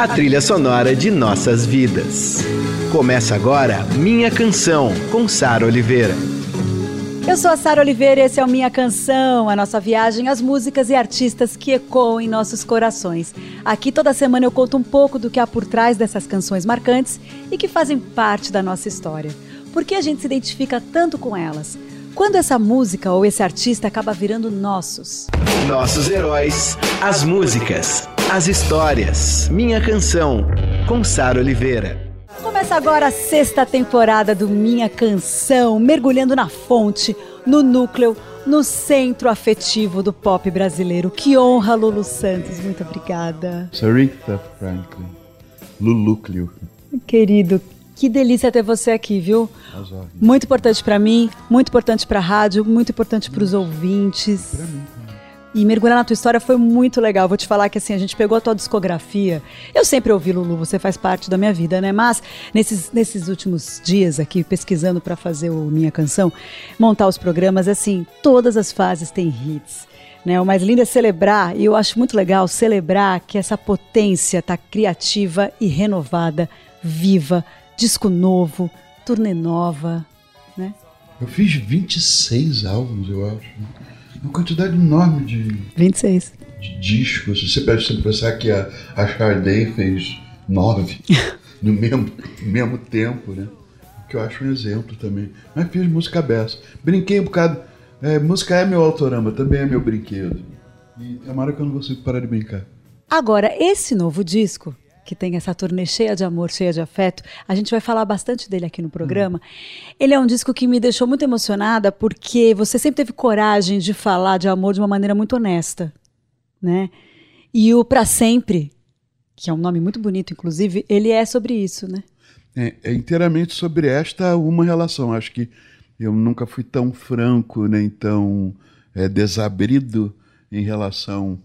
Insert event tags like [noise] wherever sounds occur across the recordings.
a trilha sonora de nossas vidas. Começa agora Minha Canção, com Sara Oliveira. Eu sou a Sara Oliveira e esse é o Minha Canção, a nossa viagem às músicas e artistas que ecoam em nossos corações. Aqui toda semana eu conto um pouco do que há por trás dessas canções marcantes e que fazem parte da nossa história. Por que a gente se identifica tanto com elas? Quando essa música ou esse artista acaba virando nossos? Nossos heróis, as músicas, as histórias. Minha Canção, com Sara Oliveira. Começa agora a sexta temporada do Minha Canção, mergulhando na fonte, no núcleo, no centro afetivo do pop brasileiro. Que honra, Lulu Santos. Muito obrigada. Sarita Franklin. Lulúcleo. Querido, que delícia ter você aqui, viu? Muito importante para mim, muito importante para a rádio, muito importante para os ouvintes. Pra mim. E mergulhar na tua história foi muito legal. Vou te falar que assim, a gente pegou a tua discografia. Eu sempre ouvi Lulu, você faz parte da minha vida, né? Mas nesses, nesses últimos dias aqui, pesquisando para fazer o Minha Canção, montar os programas, assim, todas as fases têm hits. Né? O mais lindo é celebrar, e eu acho muito legal celebrar que essa potência está criativa e renovada, viva, disco novo, turnê nova, né? Eu fiz 26 álbuns, eu acho. Uma quantidade enorme de, 26. de discos. Você pode sempre pensar que a, a Sade fez nove [laughs] no mesmo, no mesmo tempo, né? Que eu acho um exemplo também. Mas fiz música beça. Brinquei um bocado. É, música é meu autorama, também é meu brinquedo. E é uma hora que eu não consigo parar de brincar. Agora, esse novo disco, que tem essa turnê cheia de amor, cheia de afeto, a gente vai falar bastante dele aqui no programa. Ele é um disco que me deixou muito emocionada porque você sempre teve coragem de falar de amor de uma maneira muito honesta, né? E o Pra Sempre, que é um nome muito bonito, inclusive, ele é sobre isso, né? É, é inteiramente sobre esta uma relação. Acho que eu nunca fui tão franco nem tão é, desabrido em relação.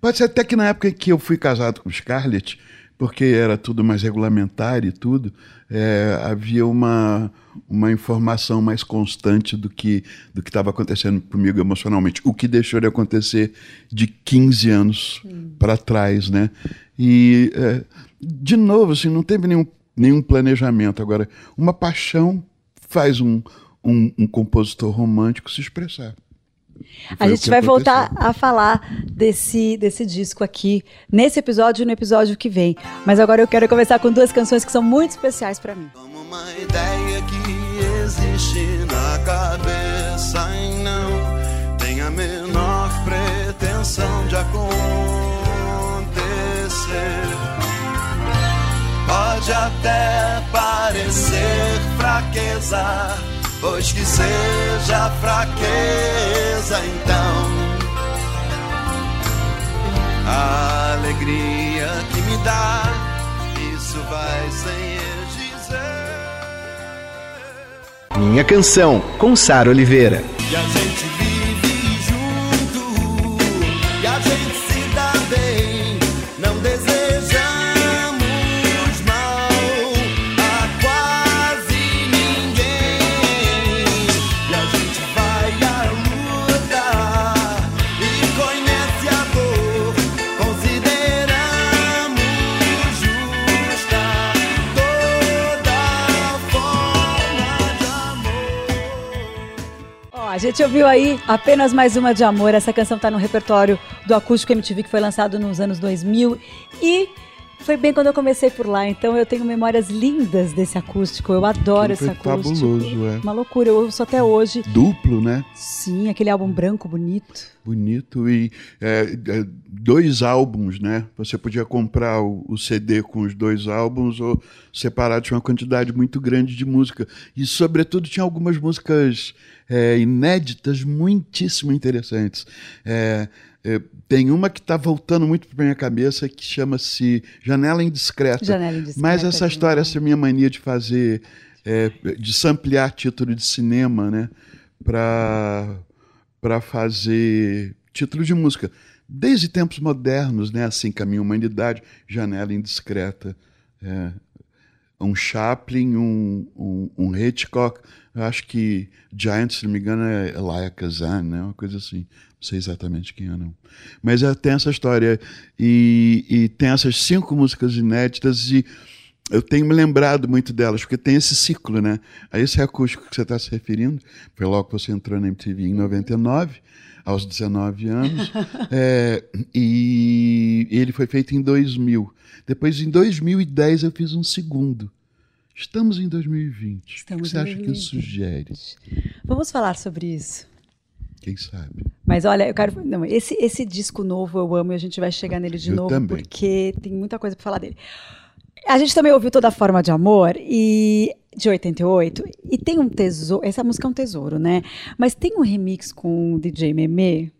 Pode ser até que na época em que eu fui casado com Scarlett, porque era tudo mais regulamentar e tudo, é, havia uma, uma informação mais constante do que do que estava acontecendo comigo emocionalmente, o que deixou de acontecer de 15 anos para trás, né? E é, de novo, assim, não teve nenhum, nenhum planejamento. Agora, uma paixão faz um, um, um compositor romântico se expressar. A gente vai aconteceu. voltar a falar desse, desse disco aqui, nesse episódio e no episódio que vem. Mas agora eu quero começar com duas canções que são muito especiais para mim. Como uma ideia que existe na cabeça e não tem a menor pretensão de acontecer. Pode até parecer fraqueza, pois que seja fraqueza então. A alegria que me dá, isso vai sem dizer. Minha Canção, com Sara Oliveira. A gente ouviu aí apenas mais uma de amor. Essa canção tá no repertório do Acústico MTV que foi lançado nos anos 2000 e foi bem quando eu comecei por lá. Então eu tenho memórias lindas desse acústico. Eu adoro esse acústico. fabuloso, é. Uma loucura. Eu ouço até hoje. Duplo, né? Sim, aquele álbum branco bonito. Bonito e é, é, dois álbuns, né? Você podia comprar o, o CD com os dois álbuns ou separar de uma quantidade muito grande de música. E, sobretudo, tinha algumas músicas é, inéditas muitíssimo interessantes. É, tem uma que está voltando muito para minha cabeça que chama-se Janela Indiscreta. Janela Indiscreta, Mas essa história, essa minha mania de fazer, é, de samplear título de cinema, né? Para para fazer título de música. Desde tempos modernos, né? Assim, Caminho Humanidade, Janela Indiscreta. É. um Chaplin, um, um, um Hitchcock, eu acho que Giant, se não me engano, é Elia Kazan, né? Uma coisa assim. Não sei exatamente quem é, não. Mas é, tem essa história. E, e tem essas cinco músicas inéditas e eu tenho me lembrado muito delas, porque tem esse ciclo, né? A esse acústico que você está se referindo, foi logo que você entrou na MTV em 99, aos 19 anos, [laughs] é, e ele foi feito em 2000. Depois, em 2010, eu fiz um segundo. Estamos em 2020. Estamos o que você em acha que 2020. isso sugere? Vamos falar sobre isso. Quem sabe? Mas olha, eu quero. Não, esse, esse disco novo eu amo e a gente vai chegar nele de Eu novo, também. porque tem muita coisa para falar dele. A gente também ouviu toda forma de amor e de 88 e tem um tesouro. Essa música é um tesouro, né? Mas tem um remix com o DJ Meme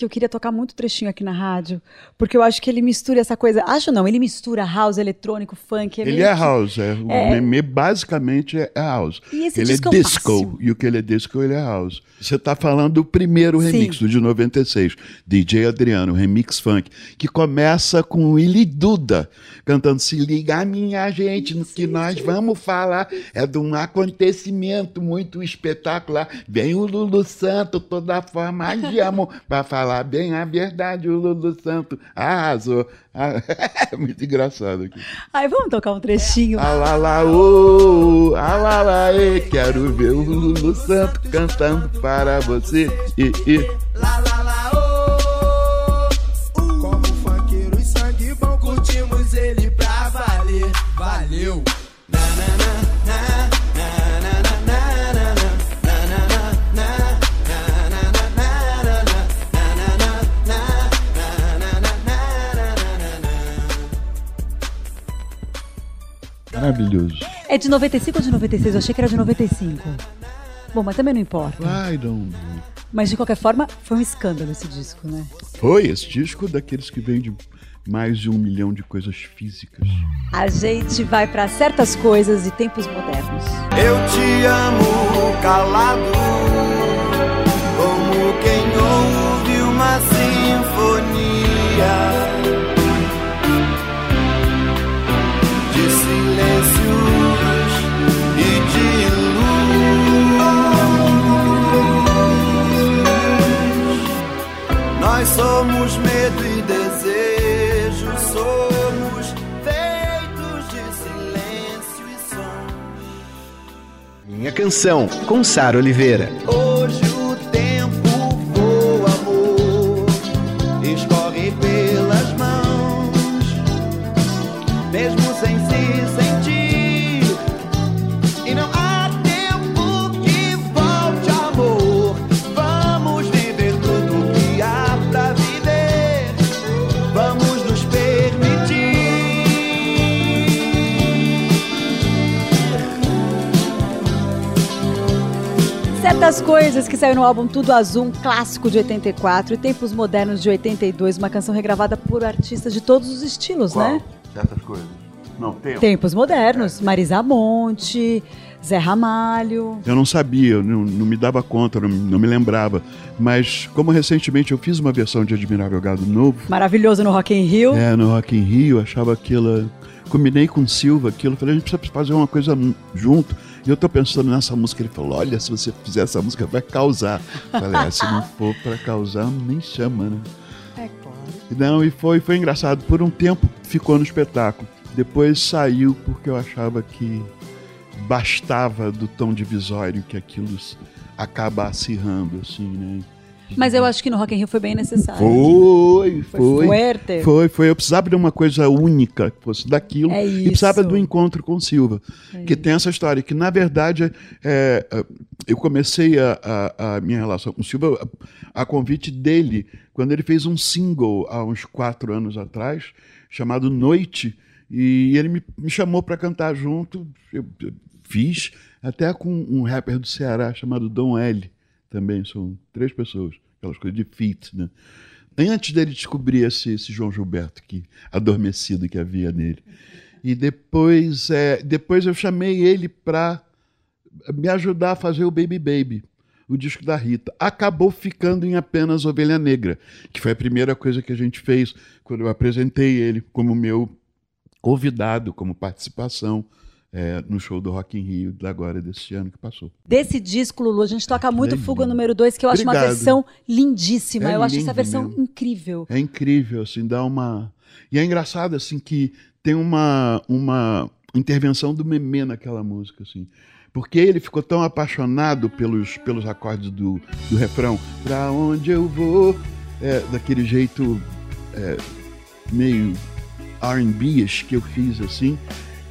que eu queria tocar muito trechinho aqui na rádio, porque eu acho que ele mistura essa coisa. Acho não, ele mistura house, eletrônico, funk. Ele meio é house, é. o É. meme basicamente é é house. E esse ele disco é é disco, fácil. e o que ele é disco, ele é house. Você está falando do primeiro Sim. remix, do de 96, DJ Adriano, remix funk, que começa com o Willy Duda cantando Se liga minha gente, no que nós vamos falar é de um acontecimento muito espetacular. Vem o Lulu Santo, toda forma de amor, para falar bem a verdade, o Lulu Santo arrasou. Ah, É [laughs] muito engraçado aqui. Ai, vamos tocar um trechinho. Alala, ô, alala, e quero ver o Lulu Santo cantando para você. E, e. Lá, lá, lá, Maravilhoso. É de 95 ou de 96? Eu achei que era de 95. Bom, mas também não importa. I don't know. Mas de qualquer forma, foi um escândalo esse disco, né? Foi esse disco daqueles que vende mais de um milhão de coisas físicas. A gente vai pra certas coisas e tempos modernos. Eu te amo calado, somos medo e desejo, somos feitos de silêncio e som. Minha canção, com Sara Oliveira. Hoje coisas que saiu no álbum Tudo Azul, um clássico de 84, e Tempos Modernos de 82, uma canção regravada por artistas de todos os estilos, né? Certas coisas. Não, tem. Tempos Modernos, Marisa Monte, Zé Ramalho. Eu não sabia, eu não, não me dava conta, não, não me lembrava. Mas como recentemente eu fiz uma versão de Admirável Gado Novo, Maravilhoso no Rock in Rio. É, no Rock in Rio, achava aquilo. Combinei com o Silva aquilo, falei, a gente precisa fazer uma coisa junto. E eu tô pensando nessa música, ele falou, olha, se você fizer essa música, vai causar. Falei, ah, se não for pra causar, nem chama, né? É claro. Não, e foi, foi engraçado. Por um tempo ficou no espetáculo. Depois saiu porque eu achava que bastava do tom divisório que aquilo acaba acirrando, assim, né? Mas eu acho que no Rock in Rio foi bem necessário. Foi, Foi foi. Foi, foi. Eu precisava de uma coisa única, que fosse daquilo. É E precisava isso. do encontro com o Silva. que tem essa história, que na verdade é, é, eu comecei a, a- a minha relação com o Silva a, a convite dele, quando ele fez um single há uns quatro anos atrás, chamado Noite, e ele me, me chamou para cantar junto. Eu, eu fiz, até com um rapper do Ceará chamado Dom L. Também são três pessoas, aquelas coisas de feat, né? Antes dele descobrir esse, esse João Gilberto que adormecido que havia nele. E depois, é, depois eu chamei ele para me ajudar a fazer o Baby Baby, o disco da Rita. Acabou ficando em apenas Ovelha Negra, que foi a primeira coisa que a gente fez quando eu apresentei ele como meu convidado, como participação é, no show do Rock in Rio agora desse ano que passou. Desse disco, Lulu, a gente toca muito é Fuga número 2, que eu acho uma Obrigado. versão lindíssima. É eu acho essa versão mesmo. incrível. É incrível, assim, dá uma. E é engraçado, assim, que tem uma, uma intervenção do Memê naquela música, assim. Porque ele ficou tão apaixonado pelos, pelos acordes do, do refrão. Pra onde eu vou? É, daquele jeito é, meio R&B que eu fiz, assim.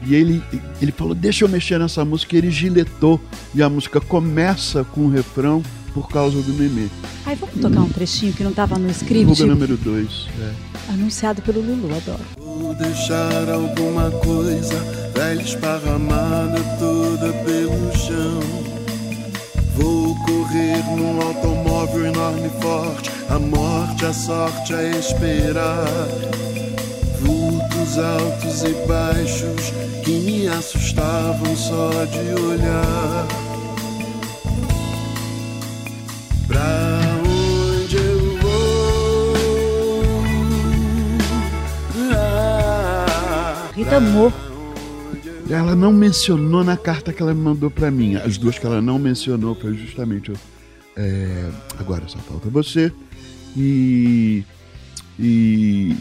E ele, ele falou, deixa eu mexer nessa música. E ele giletou. E a música começa com o refrão por causa do Memê. Aí vamos tocar um trechinho que não estava no script, Fuga número 2. É. anunciado pelo Lulu, adoro. Vou deixar alguma coisa velha esparramada toda pelo chão. Vou correr num automóvel enorme e forte, a morte, a sorte a esperar. Vultos altos e baixos que me assustavam só de olhar. Pra onde eu vou? Ah, Rita amou. Ela não mencionou na carta que ela me mandou pra mim. As duas que ela não mencionou foi justamente. é, agora só falta você e. E.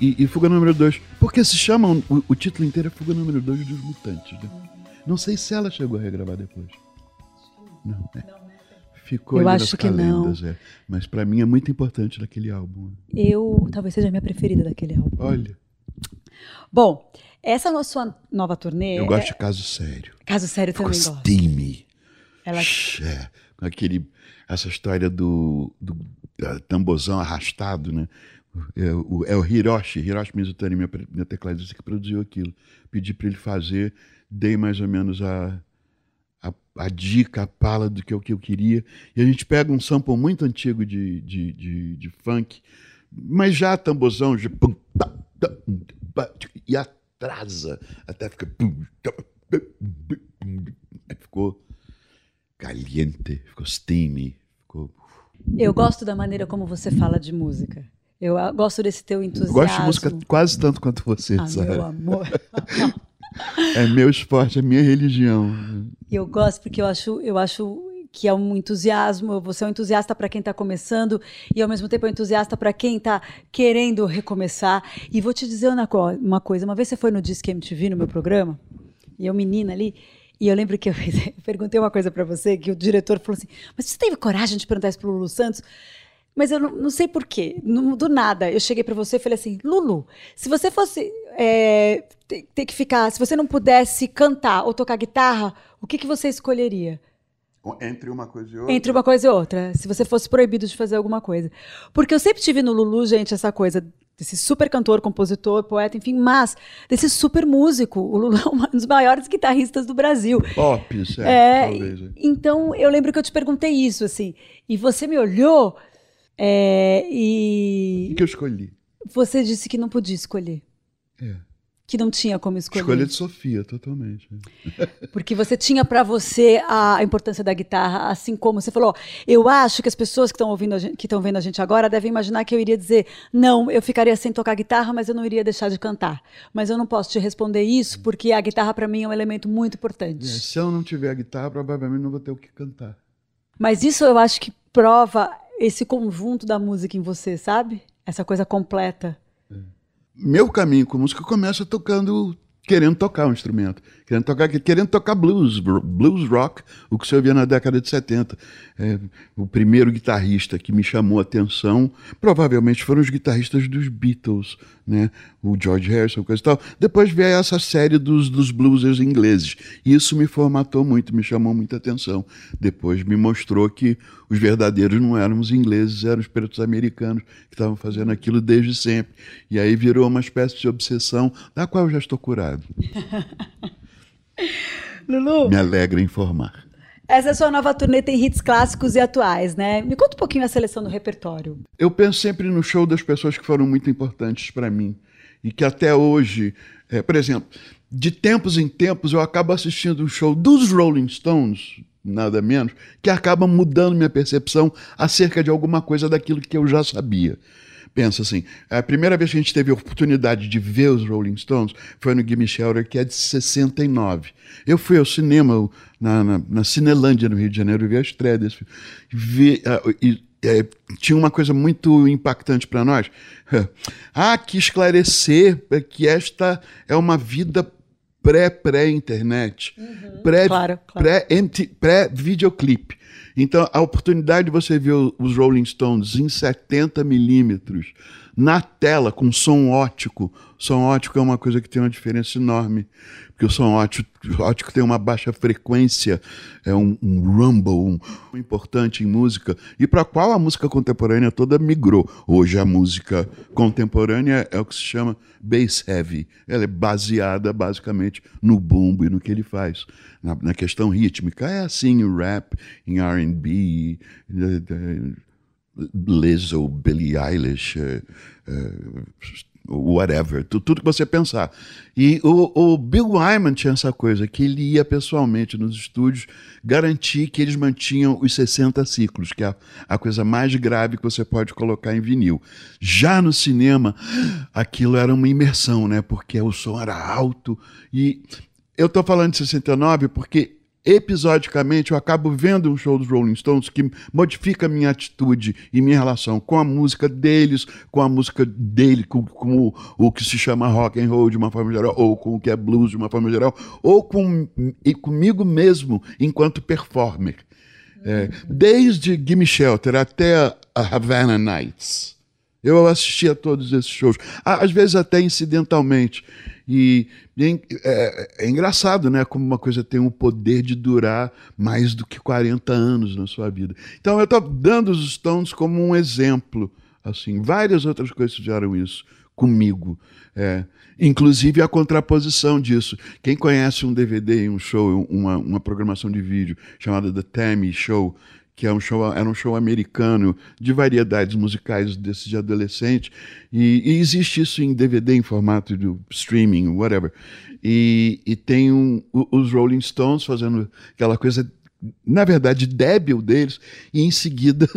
E, e Fuga número 2. Porque se chamam. O, o título inteiro é Fuga número 2 dos Mutantes. Né? Não sei se ela chegou a regravar depois. Não, né? Ficou Eu ali acho nas que não. calendas, é. Mas pra mim é muito importante daquele álbum. Eu, talvez seja a minha preferida daquele álbum. Olha, Bom, essa no- sua nova turnê. eu gosto é- de caso sério. Caso sério Ficou também gosto. steamy. Ela É, com aquele, essa história do, do tambozão arrastado, né? É o, é o Hiroshi, Hiroshi Mizutani, pre- meu tecladista, que produziu aquilo. Pedi para ele fazer, dei mais ou menos a, a, a dica, a pala do que, eu- que eu queria. E a gente pega um sample muito antigo de, de, de, de funk, mas já tambozão, de pum, tá, tá, e atrasa, até fica. pum, tá, Ficou caliente, ficou steamy, ficou. Eu gosto da maneira como você fala de música. Eu ah, gosto desse teu Eu entusiasmo. gosto de música quase tanto quanto você, Ah, sabe? meu amor. [laughs] É meu esporte, é minha religião. Eu gosto porque eu acho, eu acho que é um entusiasmo. Você é um entusiasta para quem está começando e ao mesmo tempo é um entusiasta para quem está querendo recomeçar. E vou te dizer uma, co- uma coisa. Uma vez você foi no Disque MTV no meu programa e eu menina ali. E eu lembro que eu [laughs] perguntei uma coisa para você que o diretor falou assim: "Mas você teve coragem de perguntar isso pro Lulu Santos?" Mas eu não, não sei por quê. Não- do nada. Eu cheguei para você e falei assim: Lulu, se você fosse é, ter, ter que ficar, se você não pudesse cantar ou tocar guitarra, o que, que você escolheria? Entre uma coisa e outra. Entre uma coisa e outra, se você fosse proibido de fazer alguma coisa. Porque eu sempre tive no Lulu, gente, essa coisa desse super cantor, compositor, poeta, enfim, mas desse super músico. O Lulu é um dos maiores guitarristas do Brasil. Pop, certo, É, talvez. é. então eu lembro que eu te perguntei isso, assim, e você me olhou é, O e que eu escolhi? você disse que não podia escolher, É. que não tinha como escolher. Escolha de Sofia, totalmente. [laughs] Porque você tinha para você a importância da guitarra, assim como você falou. Eu acho que as pessoas que estão ouvindo, a gente, que estão vendo a gente agora, devem imaginar que eu iria dizer, não, eu ficaria sem tocar guitarra, mas eu não iria deixar de cantar. Mas eu não posso te responder isso, porque a guitarra para mim é um elemento muito É, importante. se eu não tiver guitarra, provavelmente não vou ter o que cantar. Mas isso eu acho que prova esse conjunto da música em você, sabe? Essa coisa completa. Meu caminho com música começa tocando, querendo tocar um instrumento, querendo tocar, querendo tocar blues, blues rock, o que você ouvia na década de 70. É, o primeiro guitarrista que me chamou a atenção, provavelmente foram os guitarristas dos Beatles, né? O George Harrison, coisa e tal. Depois veio essa série dos, dos bluesers ingleses. Isso me formatou muito, me chamou muita atenção. Depois me mostrou que os verdadeiros não eram os ingleses, eram os pretos americanos que estavam fazendo aquilo desde sempre. E aí virou uma espécie de obsessão, da qual eu já estou curado. [laughs] Lulu, Me alegra informar. essa sua nova turnê tem hits clássicos e atuais, né? Me conta um pouquinho a seleção do repertório. Eu penso sempre no show das pessoas que foram muito importantes para mim e que até hoje, é, por exemplo, de tempos em tempos eu acabo assistindo um show dos Rolling Stones, nada menos, que acaba mudando minha percepção acerca de alguma coisa daquilo que eu já sabia. Pensa assim, a primeira vez que a gente teve a oportunidade de ver os Rolling Stones foi no Gimme Shelter, que é de 69. Eu fui ao cinema na, na, na Cinelândia, no Rio de Janeiro, e vi a estreia desse filme. Vi, uh, e, é, tinha uma coisa muito impactante para nós. [laughs] Há que esclarecer que esta é uma vida pré-pré-internet, Uhum. pré, Claro, claro. pré-videoclipe. Então, a oportunidade de você ver os Rolling Stones em 70 milímetros na tela, com som ótico. Som ótico é uma coisa que tem uma diferença enorme, porque o som ótico, ótico tem uma baixa frequência, é um, um rumble, um, um importante em música, e para qual a música contemporânea toda migrou. Hoje a música contemporânea é o que se chama bass heavy. Ela é baseada basicamente no bumbo e no que ele faz. Na, na questão rítmica, é assim em rap, em R&B, eh, Lizzo, Billie Eilish, eh, eh, whatever, tu- tudo que você pensar. E o, o Bill Wyman tinha essa coisa, que ele ia pessoalmente nos estúdios garantir que eles mantinham os 60 ciclos, que é a, a coisa mais grave que você pode colocar em vinil. Já no cinema, aquilo era uma imersão, né? Porque o som era alto e eu estou falando de 69 porque episodicamente eu acabo vendo um show dos Rolling Stones que modifica minha atitude e minha relação com a música deles, com a música dele, com, com o, o que se chama rock and roll de uma forma geral, ou com o que é blues de uma forma geral, ou com, comigo mesmo enquanto performer. É, desde Gimme Shelter até a Havana Nights. Eu assisti a todos esses shows, às vezes até incidentalmente. E, e é, é- é engraçado, né? Como uma coisa tem o poder de durar mais do que 40 anos na sua vida. Então eu estou dando os Stones como um exemplo. assim Várias outras coisas fizeram isso comigo. É, inclusive a contraposição disso. Quem conhece um DVD, um show, uma, uma programação de vídeo chamada The Tammy Show, que é um show, era um show americano de variedades musicais desses de adolescente, e, e existe isso em DVD, em formato de streaming, whatever. E, e tem um, os Rolling Stones fazendo aquela coisa, na verdade, débil deles, e em seguida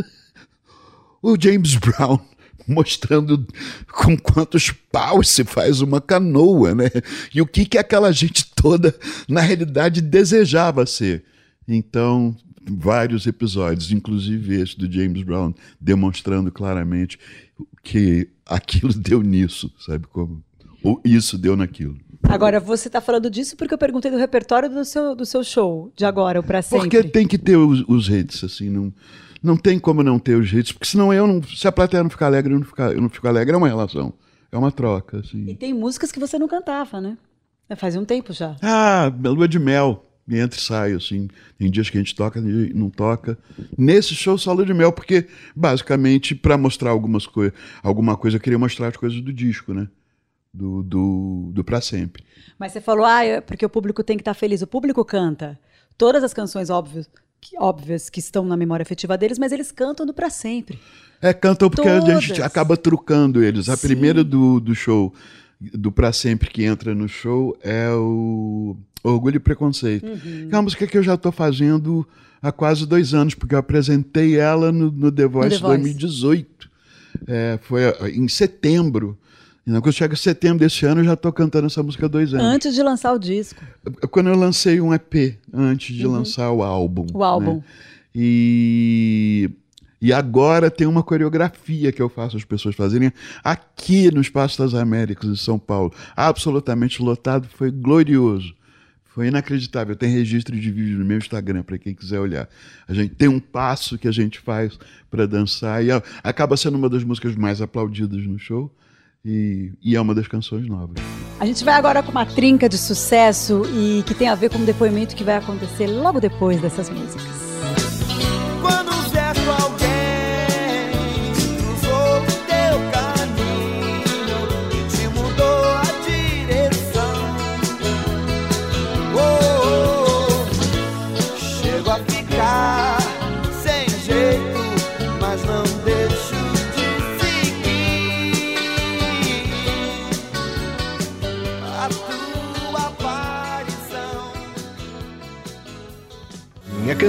[laughs] o James Brown [laughs] mostrando com quantos paus se faz uma canoa, né? E o que que aquela gente toda na realidade desejava ser. Então, vários episódios, inclusive esse do James Brown, demonstrando claramente que aquilo [laughs] deu nisso, sabe como? Ou isso deu naquilo. Agora, você está falando disso porque eu perguntei do repertório do seu, do seu show, de agora, o Pra Sempre. Porque tem que ter os, os hits, assim, não, não tem como não ter os hits, porque senão eu não. Se a plateia não ficar alegre, eu não, ficar, eu não fico alegre, é uma relação. É uma troca, assim. E tem músicas que você não cantava, né? É, Faz um tempo já. Ah, lua de mel. Entra e sai, assim. Tem dias que a gente toca e não toca. Nesse show, lua de mel, porque, basicamente, para mostrar algumas coisas, alguma coisa, eu queria mostrar as coisas do disco, né? Do, do, do Pra Sempre. Mas você falou, ah, é porque o público tem que estar feliz. O público canta todas as canções óbvias que, óbvias que estão na memória afetiva deles, mas eles cantam do Pra Sempre. É, cantam porque a gente Todas. acaba trucando eles. A Sim. primeira do, do show, do Pra Sempre que entra no show, é o Orgulho e Preconceito. Uhum. Que é uma música que eu já estou fazendo há quase dois anos, porque eu apresentei ela no, no The Voice The Voice. 2018. É, foi em setembro. E quando chega setembro desse ano, eu já estou cantando essa música há dois anos. Antes de lançar o disco, Quando eu lancei um EP, antes de lançar o álbum. Uhum. o álbum. né? E, e agora tem uma coreografia que eu faço as pessoas fazerem aqui no Espaço das Américas, em São Paulo. Absolutamente lotado, foi glorioso. Foi inacreditável. Tem registro de vídeo no meu Instagram para quem quiser olhar. A gente tem um passo que a gente faz para dançar e a- acaba sendo uma das músicas mais aplaudidas no show e, e é uma das canções novas. A gente vai agora com uma trinca de sucesso e que tem a ver com um depoimento que vai acontecer logo depois dessas músicas.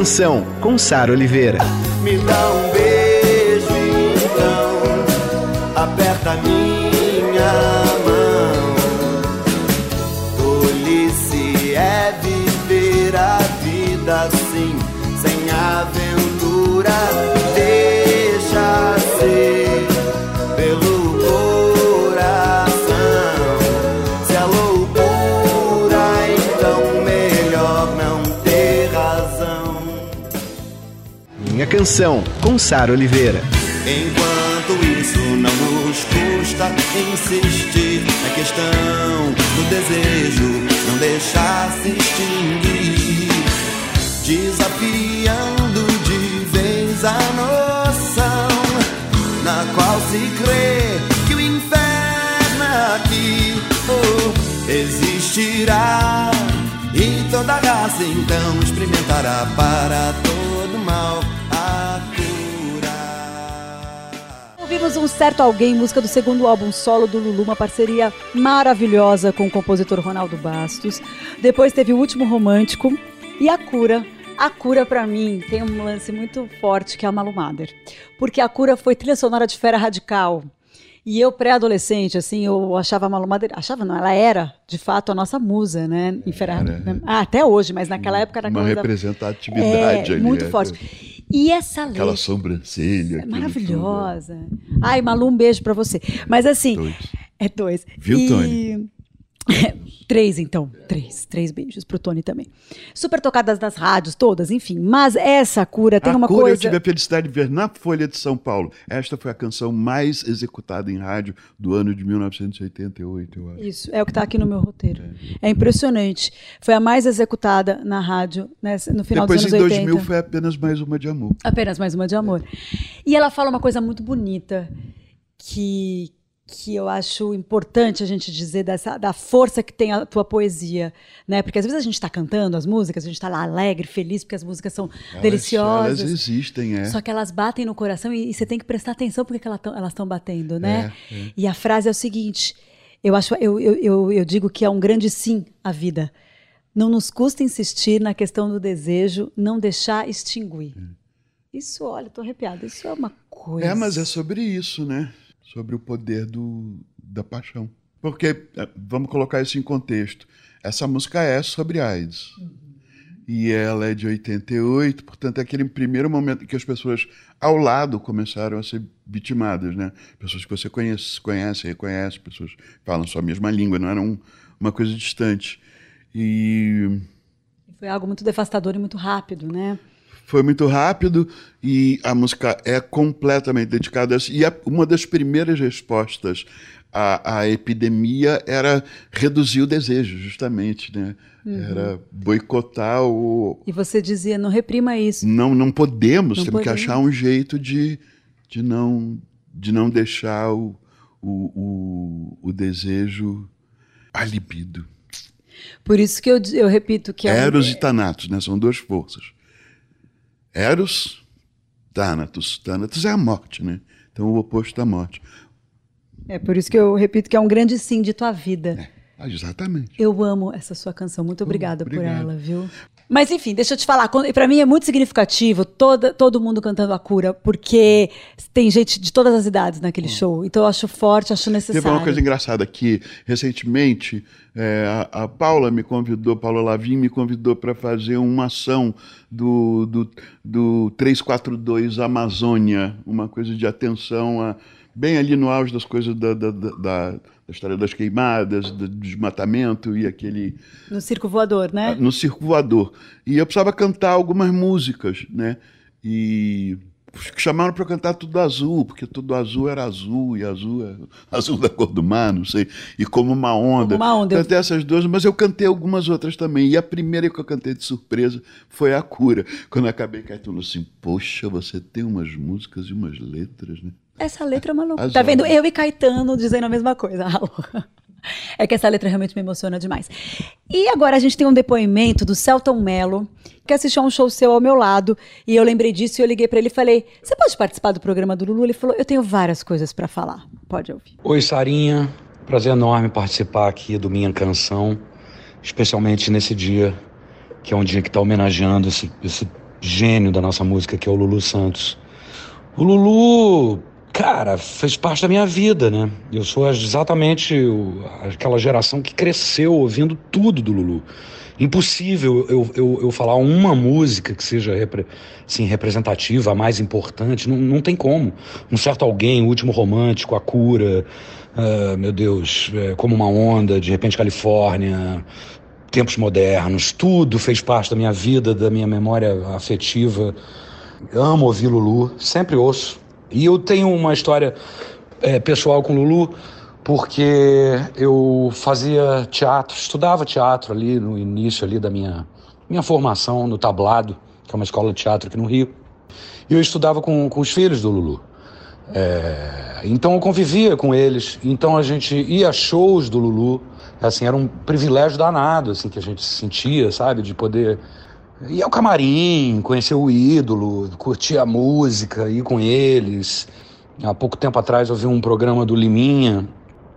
Canção, com Sara Oliveira. Me dá um beijo Canção, com Sara Oliveira. Enquanto isso não nos custa insistir na questão do desejo, não deixar se extinguir, desafiando de vez a noção na qual se crê que o inferno aqui oh, existirá. E toda raça então experimentará para todo mal Ouvimos um certo alguém, música do segundo álbum solo do Lulu, uma parceria maravilhosa com o compositor Ronaldo Bastos. Depois teve o último romântico e a cura. A cura pra mim tem um lance muito forte que é a Malu Mader, porque a cura foi trilha sonora de Fera Radical. E eu, pré-adolescente, assim, eu achava a Malu Mader, achava não, ela era, de fato, a nossa musa, né, em Fera Era. Ah, até hoje, mas naquela época era Uma coisa- representatividade é, ali. muito é. forte. E essa letra... Aquela sobrancelha. É maravilhosa. Ai, Malu, um beijo pra você. Mas assim, tudo. Dois. é dois. Viu, E- Tony? [laughs] três, então. Três. Três beijos pro Tony também. Super tocadas nas rádios, todas, enfim. Mas essa cura tem a uma cura eu coisa. tive a felicidade de ver na Folha de São Paulo. Esta foi a canção mais executada em rádio do ano de 1988, eu acho. Isso, é o que está aqui no meu roteiro. É impressionante. Foi a mais executada na rádio né, no final Depois, dos em anos 2000, 80. foi apenas mais uma de amor. Apenas mais uma de amor. E ela fala uma coisa muito bonita que, que eu acho importante a gente dizer dessa, da força que tem a tua poesia, né? Porque às vezes a gente está cantando as músicas, a gente está lá alegre, feliz, porque as músicas são Elas- deliciosas. Elas existem, é. Só que elas batem no coração e, e você tem que prestar atenção porque elas estão batendo, né? É, é. E a frase é o seguinte: eu acho, eu, eu, eu, eu digo que é um grande sim à vida. Não nos custa insistir na questão do desejo, não deixar extinguir. Isso, olha, tô arrepiada. Isso é uma coisa. É, mas é sobre isso, né? Sobre o poder do, da paixão. Porque, eh, vamos colocar isso em contexto, essa música é sobre AIDS. E ela é de 88, portanto, é aquele primeiro momento que as pessoas ao lado começaram a ser vitimadas, né? Pessoas que você conhece, conhece reconhece, pessoas que falam sua mesma língua, não era um- uma coisa distante. E Foi algo muito devastador e muito rápido, né? Foi muito rápido e a música é completamente dedicada a isso. E a- uma das primeiras respostas à, à epidemia era reduzir o desejo, justamente, né? Era boicotar o... E você dizia, não reprima isso. Não, não podemos, Não temos que podemos. achar um jeito de, de, não, de não deixar o, o, o, o desejo a libido. Por isso que eu, eu repito que é Eros e Thanatos, né? São duas forças. Eros, Thanatos. Thanatos é a morte, né? Então o oposto da morte. é por isso que eu repito que é um grande sim de tua vida. Ah, exatamente. Eu amo essa sua canção. Muito obrigada por obrigado. ela, viu? Mas enfim, deixa eu te falar. Pra mim é muito significativo toda, todo mundo cantando a cura, porque tem gente de todas as idades naquele show. Então eu acho forte, acho necessário. Teve uma coisa engraçada que, recentemente, é, a, a Paula me convidou, Paula Lavim me convidou para fazer uma ação do, do, do 342 Amazônia, uma coisa de atenção, a, bem ali no auge das coisas da, da, da, da- história das queimadas, do desmatamento e aquele No circo voador, né? no circo voador. E eu precisava cantar algumas músicas, né? E chamaram para cantar tudo azul, porque tudo azul era azul, e azul é [laughs] azul da cor do mar, não sei. E como uma onda. Como uma onda. Cantei essas duas, mas eu cantei algumas outras também. E a primeira que eu cantei de surpresa foi a cura. Quando eu acabei, Caetano assim, poxa, você tem umas músicas e umas letras, né? Essa letra é uma loucura. Tá vendo? Eu e Caetano dizendo a mesma coisa. [laughs] É que essa letra realmente me emociona demais. E agora a gente tem um depoimento do Celton Mello, que assistiu a um show seu ao meu lado, e eu lembrei disso e eu liguei pra ele e falei: "Você pode participar do programa do Lulu?" Ele falou: "Eu tenho várias coisas pra falar. Pode ouvir." Oi, Sarinha. Prazer enorme participar aqui do Minha Canção, especialmente nesse dia, que é um dia que está homenageando esse, esse gênio da nossa música, que é o Lulu Santos. O Lulu, cara, fez parte da minha vida, né? Eu sou exatamente o- aquela geração que cresceu ouvindo tudo do Lulu. Impossível eu, eu, eu falar uma música que seja assim, representativa, a mais importante, não, não tem como. Um certo alguém, o último romântico, a cura, ah, meu Deus, é, como uma onda, de repente Califórnia, tempos modernos, tudo fez parte da minha vida, da minha memória afetiva. Amo ouvir Lulu, sempre ouço. E eu tenho uma história é, pessoal com Lulu, porque eu fazia teatro, estudava teatro ali no início ali da minha, minha formação no Tablado, que é uma escola de teatro aqui no Rio. E eu estudava com, com os filhos do Lulu. É, então eu convivia com eles, então a gente ia a shows do Lulu, assim, era um privilégio danado, assim, que a gente sentia, sabe, de poder ir ao camarim, conhecer o ídolo, curtir a música, ir com eles. Há pouco tempo atrás eu vi um programa do Liminha,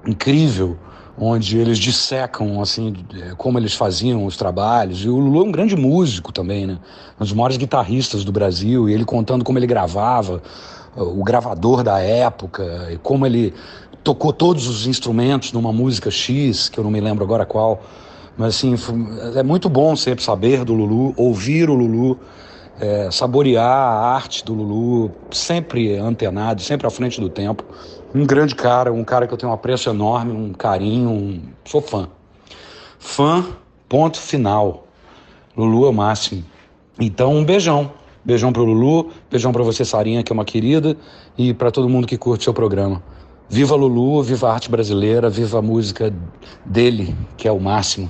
incrível, onde eles dissecam assim como eles faziam os trabalhos. E o Lulu é um grande músico também, né? Um dos maiores guitarristas do Brasil, e ele contando como ele gravava, o gravador da época, e como ele tocou todos os instrumentos numa música X, que eu não me lembro agora qual. Mas assim, é muito bom sempre saber do Lulu, ouvir o Lulu, é, saborear a arte do Lulu, sempre antenado, sempre à frente do tempo. Um grande cara, um cara que eu tenho um apreço enorme, um carinho, um... sou fã. Fã, ponto final. Lulu é o máximo. Então, um beijão. Beijão pro Lulu, beijão para você, Sarinha, que é uma querida, e para todo mundo que curte seu programa. Viva Lulu, viva a arte brasileira, viva a música dele, que é o máximo.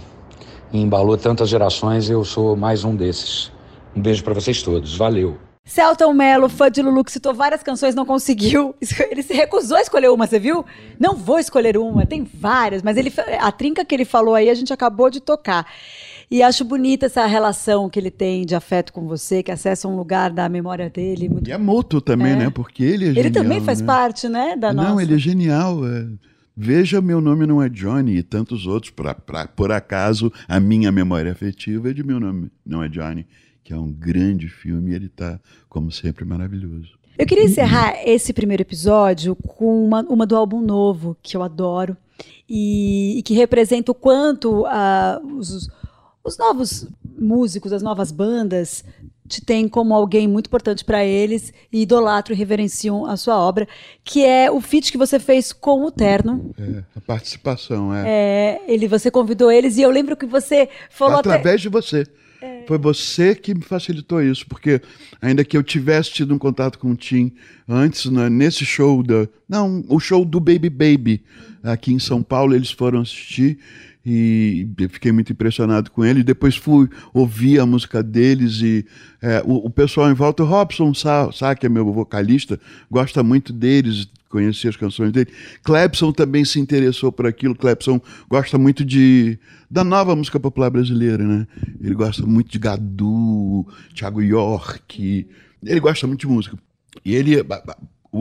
E embalou tantas gerações, eu sou mais um desses. Um beijo para vocês todos. Valeu. Celton Mello, fã de Lulu, que citou várias canções, não conseguiu. [laughs] Ele se recusou a escolher uma, você viu? Não vou escolher uma, tem várias, mas ele a trinca que ele falou aí a gente acabou de tocar. E acho bonita essa relação que ele tem de afeto com você, que acessa um lugar da memória dele. Muito... E é mútuo também, É. né? Porque ele é genial. Ele também faz né? parte, né, da Não, nossa. ele é genial. é. Veja, meu nome não é Johnny e tantos outros. Pra, pra- por acaso, a minha memória afetiva é de meu nome não é Johnny, que é um grande filme e ele está, como sempre, maravilhoso. Eu queria encerrar esse primeiro episódio com uma, uma do álbum novo, que eu adoro, e, e que representa o quanto ah, os, os novos músicos, as novas bandas, te têm como alguém muito importante para eles e idolatram e reverenciam a sua obra, que é o feat que você fez com o Terno. É, a participação, é. É, ele, você convidou eles e eu lembro que você falou até... Através de você. Foi você que me facilitou isso, porque ainda que eu tivesse tido um contato com o Tim antes, né, nesse show da. Não, o show do Baby Baby, aqui em São Paulo, eles foram assistir e fiquei muito impressionado com ele. Depois fui ouvir a música deles e é, o, o pessoal em volta, Robson Sá, Sá, que é meu vocalista, gosta muito deles, conheci as canções dele. Clebson também se interessou por aquilo. Clebson gosta muito de da nova música popular brasileira, né? Ele gosta muito de Gadu, Thiago York. Ele gosta muito de música. E ele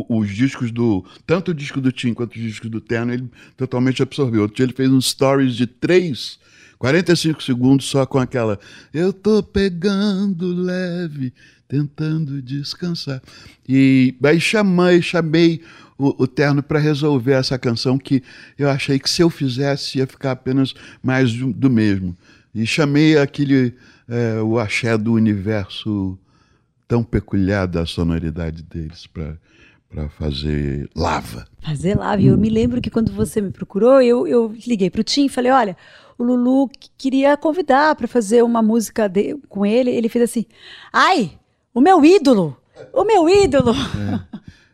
os discos do tanto o disco do Tim quanto os discos do Terno, ele totalmente absorveu. Outro dia ele fez um stories de três 45 segundos só com aquela eu tô pegando leve, tentando descansar. E aí chamei, chamei o, o Terno para resolver essa canção que eu achei que se eu fizesse ia ficar apenas mais do, do mesmo. E chamei aquele é, o axé do universo tão peculiar da sonoridade deles para para fazer lava. Fazer lá, viu? Eu me lembro que quando você me procurou, eu, eu liguei pro Tim e falei: olha, o Lulu qu- queria convidar para fazer uma música de- com ele. Ele fez assim: ai, o meu ídolo! O meu ídolo!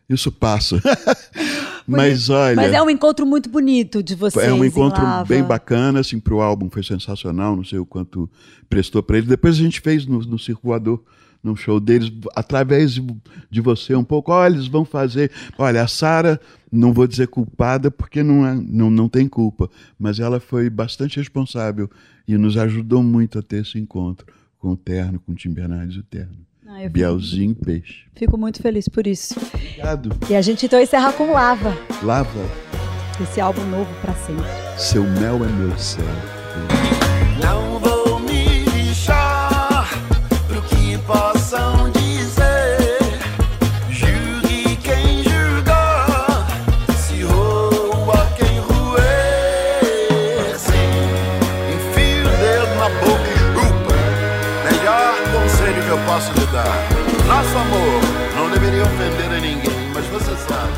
Isso passa. [laughs] Mas olha, Mas é um encontro muito bonito de vocês. É um encontro Lava. bem bacana, assim, pro álbum foi sensacional, não sei o quanto prestou para ele. Depois a gente fez no, no Circulador, num show deles, através de, de você um pouco, olha, eles vão fazer. Olha, a Sara, não vou dizer culpada, porque não, é, não, não tem culpa, mas ela foi bastante responsável e nos ajudou muito a ter esse encontro com o Terno, com o Tim Bernardes e o Terno. Ah, fico, Bielzinho e Peixe. fico muito feliz por isso. Obrigado. E a gente então encerra com Lava, Lava, esse álbum novo para sempre. seu mel é meu céu. Não vou na boca e chupa. Melhor conselho que eu posso lhe dar. Nosso amor não deveria ofender a ninguém, mas você sabe,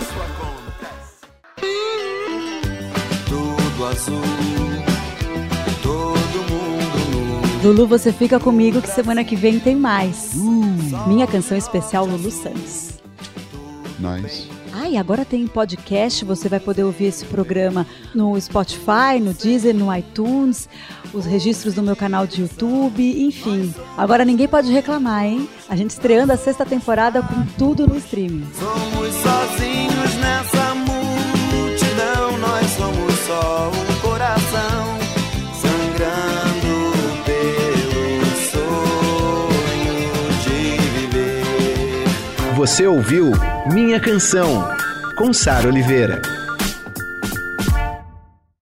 isso acontece. Tudo azul todo mundo nu. Lulu, você fica comigo que semana que vem tem mais. Minha canção especial Lulu Santos. Nice. E agora tem podcast, você vai poder ouvir esse programa no Spotify, no Deezer, no iTunes, os registros do meu canal de YouTube, enfim. Agora ninguém pode reclamar, hein? A gente estreando a sexta temporada com tudo no streaming. Somos sozinhos nessa multidão, nós somos só um coração sangrando pelo sonho de viver. Você ouviu Minha Canção, com Sara Oliveira.